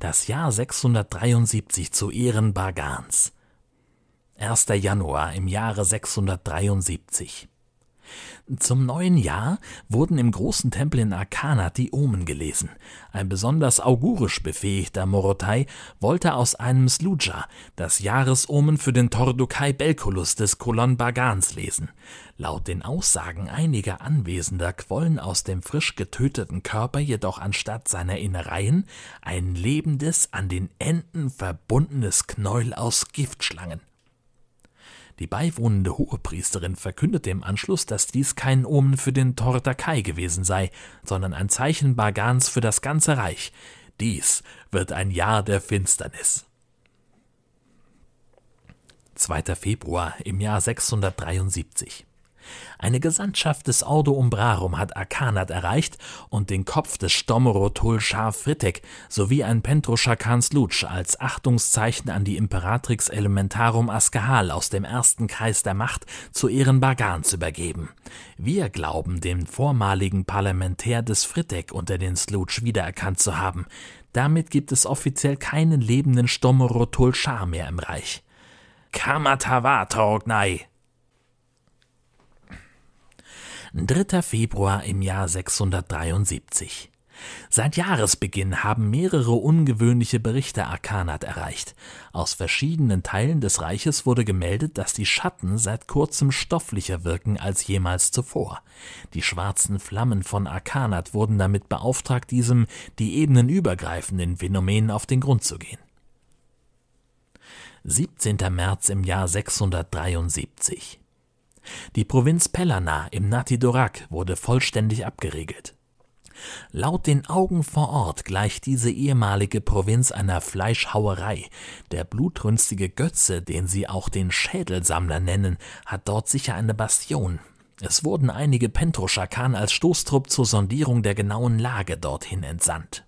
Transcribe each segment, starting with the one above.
Das Jahr 673 zu Ehren Bagans. 1. Januar im Jahre 673. Zum neuen Jahr wurden im großen Tempel in Arkanat die Omen gelesen. Ein besonders augurisch befähigter Morotai wollte aus einem Sluja das Jahresomen für den Tordukai Belkulus des Kolon Bagans lesen. Laut den Aussagen einiger Anwesender quollen aus dem frisch getöteten Körper jedoch anstatt seiner Innereien ein lebendes, an den Enden verbundenes Knäuel aus Giftschlangen. Die beiwohnende Hohepriesterin verkündete im Anschluss, dass dies kein Omen für den Tortakai gewesen sei, sondern ein Zeichen Bagans für das ganze Reich. Dies wird ein Jahr der Finsternis. 2. Februar im Jahr 673 eine Gesandtschaft des Ordo Umbrarum hat Arkanat erreicht und den Kopf des Stomorotul Schar Fritek sowie ein Pentroschakan Slutsch als Achtungszeichen an die Imperatrix Elementarum Askahal aus dem ersten Kreis der Macht zu Ehren Bagans übergeben. Wir glauben, den vormaligen Parlamentär des Fritek unter den Slutsch wiedererkannt zu haben. Damit gibt es offiziell keinen lebenden Stomorotul Schar mehr im Reich. Kamatawa Torgnai, 3. Februar im Jahr 673. Seit Jahresbeginn haben mehrere ungewöhnliche Berichte Arkanat erreicht. Aus verschiedenen Teilen des Reiches wurde gemeldet, dass die Schatten seit kurzem stofflicher wirken als jemals zuvor. Die schwarzen Flammen von Arkanat wurden damit beauftragt, diesem die ebenenübergreifenden Phänomen auf den Grund zu gehen. 17. März im Jahr 673. Die Provinz Pellana im Nati-Dorak wurde vollständig abgeriegelt. Laut den Augen vor Ort gleicht diese ehemalige Provinz einer Fleischhauerei. Der blutrünstige Götze, den sie auch den Schädelsammler nennen, hat dort sicher eine Bastion. Es wurden einige Pentroschakan als Stoßtrupp zur Sondierung der genauen Lage dorthin entsandt.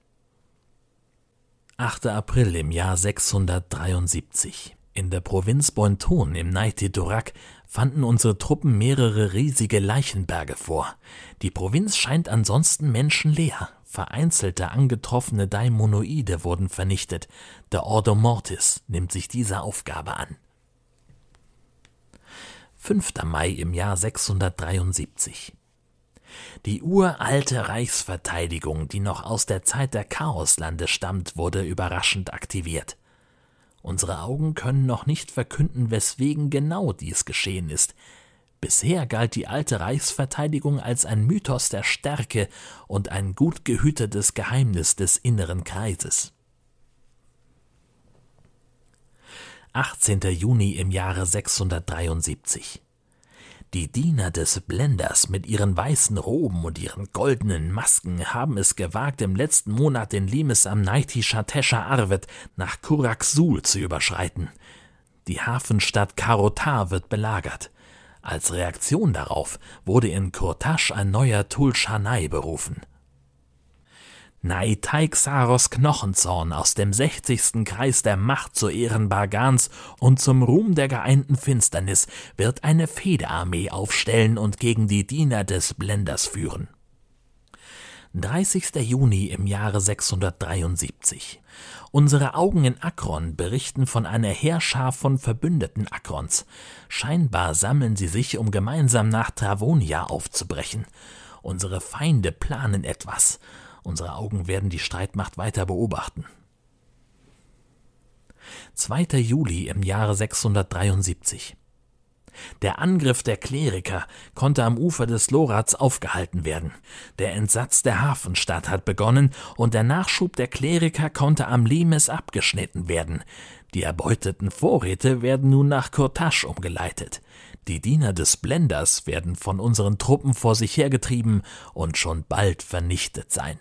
8. April im Jahr 673 in der Provinz Bonton im Naiti Durak fanden unsere Truppen mehrere riesige Leichenberge vor. Die Provinz scheint ansonsten menschenleer. Vereinzelte angetroffene Daimonoide wurden vernichtet. Der Ordo Mortis nimmt sich dieser Aufgabe an. 5. Mai im Jahr 673 die uralte Reichsverteidigung, die noch aus der Zeit der Chaoslande stammt, wurde überraschend aktiviert. Unsere Augen können noch nicht verkünden, weswegen genau dies geschehen ist. Bisher galt die alte Reichsverteidigung als ein Mythos der Stärke und ein gut gehütetes Geheimnis des inneren Kreises. 18. Juni im Jahre 673 die Diener des Blenders mit ihren weißen Roben und ihren goldenen Masken haben es gewagt, im letzten Monat den Limes am Naiti Shatesha Arvet nach Kuraksul zu überschreiten. Die Hafenstadt Karotar wird belagert. Als Reaktion darauf wurde in Kurtasch ein neuer Tulshanai berufen. Naitai Xaros Knochenzorn aus dem sechzigsten Kreis der Macht zu Ehren Bargans und zum Ruhm der geeinten Finsternis wird eine Federarmee aufstellen und gegen die Diener des Blenders führen. 30. Juni im Jahre 673. Unsere Augen in Akron berichten von einer Heerschar von verbündeten Akrons. Scheinbar sammeln sie sich, um gemeinsam nach Travonia aufzubrechen. Unsere Feinde planen etwas. Unsere Augen werden die Streitmacht weiter beobachten. 2. Juli im Jahre 673. Der Angriff der Kleriker konnte am Ufer des Lorats aufgehalten werden. Der Entsatz der Hafenstadt hat begonnen und der Nachschub der Kleriker konnte am Limes abgeschnitten werden. Die erbeuteten Vorräte werden nun nach Kurtasch umgeleitet. Die Diener des Blenders werden von unseren Truppen vor sich hergetrieben und schon bald vernichtet sein.